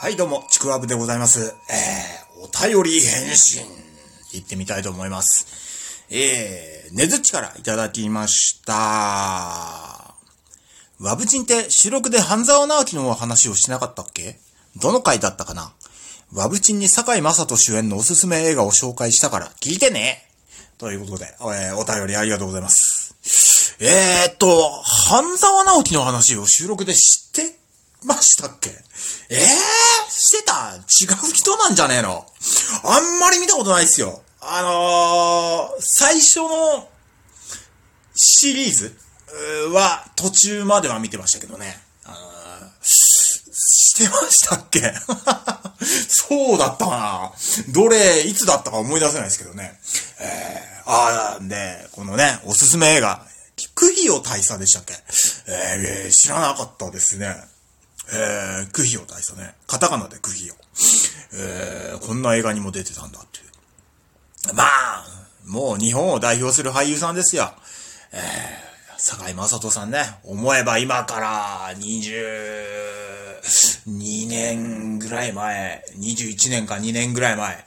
はい、どうも、ちくわぶでございます。えー、お便り返信、行ってみたいと思います。えー、ねずっちからいただきました。ワブチンって収録で半沢直樹の話をしなかったっけ？どの回だったかな？ワブチンに坂井正人主演のおすすめ映画を紹介したから聞いてねということで、えー、お便りありがとうございます。えーっと、半沢直樹の話を収録で知ってましたっけ？えー、してた？違う人なんじゃねえの？あんまり見たことないっすよ。あのー、最初のシリーズは途中までは見てましたけどね。あのーしてましたっけ？そうだったかなどれ、いつだったか思い出せないですけどね。えー、あー、で、このね、おすすめ映画、クヒオ大佐でしたっけ？えー、知らなかったですね。えー、クヒオ大佐ね。カタカナでクヒオ。えー、こんな映画にも出てたんだっていう。まあ、もう日本を代表する俳優さんですよ。えー、坂井正人さんね。思えば今から22年ぐらい前、21年か2年ぐらい前。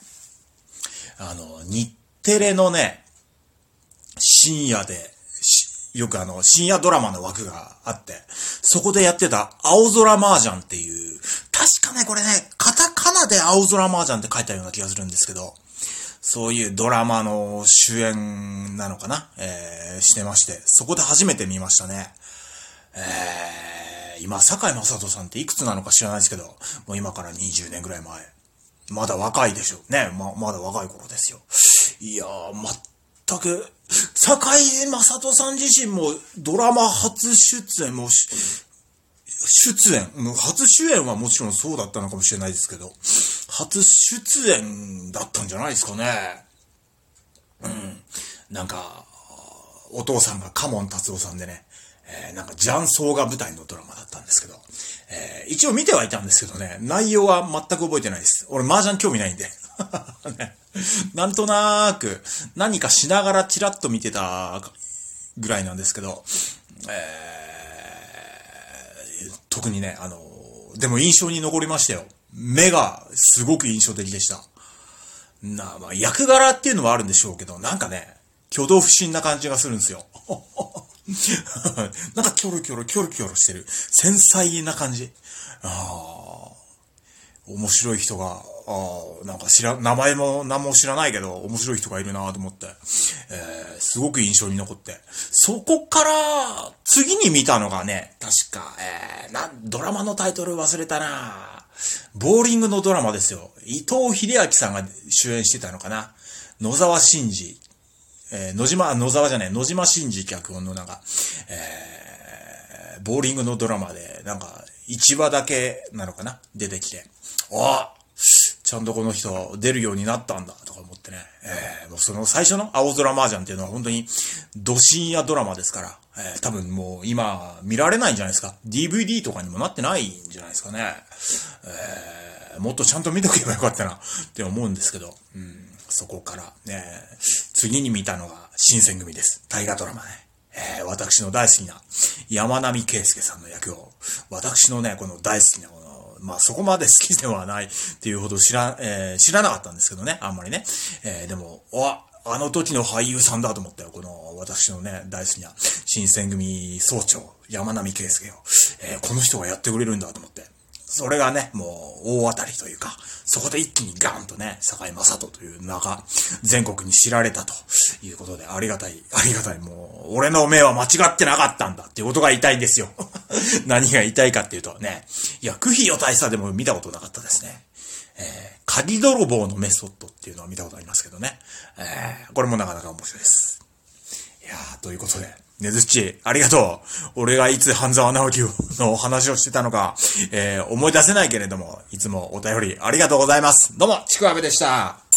あの、日テレのね、深夜で、よくあの、深夜ドラマの枠があって、そこでやってた青空麻雀っていう、確かね、これね、カタカナで青空麻雀って書いたような気がするんですけど、そういうドラマの主演なのかな？えー、してまして、そこで初めて見ましたね。えー、今、坂井正人さんっていくつなのか知らないですけど、もう今から20年ぐらい前。まだ若いでしょ。ね。ま、まだ若い頃ですよ。いやー、全く、坂井正人さん自身もドラマ初出演もし、出演、初主演はもちろんそうだったのかもしれないですけど、初出演だったんじゃないですかね。うん。なんか、お父さんがカモン達夫さんでね、えー、なんか雀荘が舞台のドラマだったんですけど、えー、一応見てはいたんですけどね、内容は全く覚えてないです。俺麻雀興味ないんで。ね、なんとなーく、何かしながらチラッと見てたぐらいなんですけど、えー、特にね、あの、でも印象に残りましたよ。目がすごく印象的でした。なまあ、役柄っていうのはあるんでしょうけど、なんかね、挙動不審な感じがするんですよ。なんかキョロキョロキョロキョロしてる。繊細な感じ。ああ。面白い人が、ああ、なんか知ら、名前も何も知らないけど、面白い人がいるなと思って、えー、すごく印象に残って。そこから、次に見たのがね、確か、えー、な、ドラマのタイトル忘れたなボーリングのドラマですよ。伊藤秀明さんが主演してたのかな。野沢真二。えー、野島、野沢じゃない、野島真二脚本のなんか、えー、ボーリングのドラマで、なんか、1話だけなのかな？出てきて。あちゃんとこの人出るようになったんだ、とか思ってね。えー、もうその最初の青空麻雀っていうのは本当に、ド深夜ドラマですから、えー、多分もう今見られないんじゃないですか。DVD とかにもなってないんじゃないですかね。えー、もっとちゃんと見とけばよかったな、って思うんですけど、うん。そこからね、次に見たのが新選組です。大河ドラマね。えー、私の大好きな山並圭介さんの役を、私のね、この大好きなこの、まあそこまで好きではないっていうほど知ら、えー、知らなかったんですけどね、あんまりね。えー、でも、あ、あの時の俳優さんだと思ったよ。この私のね、大好きな新選組総長、山並圭介を、え、この人がやってくれるんだと思って。それがね、もう大当たりというか、そこで一気にガーンとね、坂井正人という名が全国に知られたということで、ありがたい、ありがたい、もう、俺の目は間違ってなかったんだっていうことが言いんですよ。何が言いたいかっていうとね、いや、クヒヨ大佐でも見たことなかったですね。えー、鍵泥棒のメソッドっていうのは見たことありますけどね。えー、これもなかなか面白いです。いやー、ということで、ねずっち、ありがとう。俺がいつ半沢直樹のお話をしてたのか、えー、思い出せないけれども、いつもお便りありがとうございます。どうも、ちくわべでした。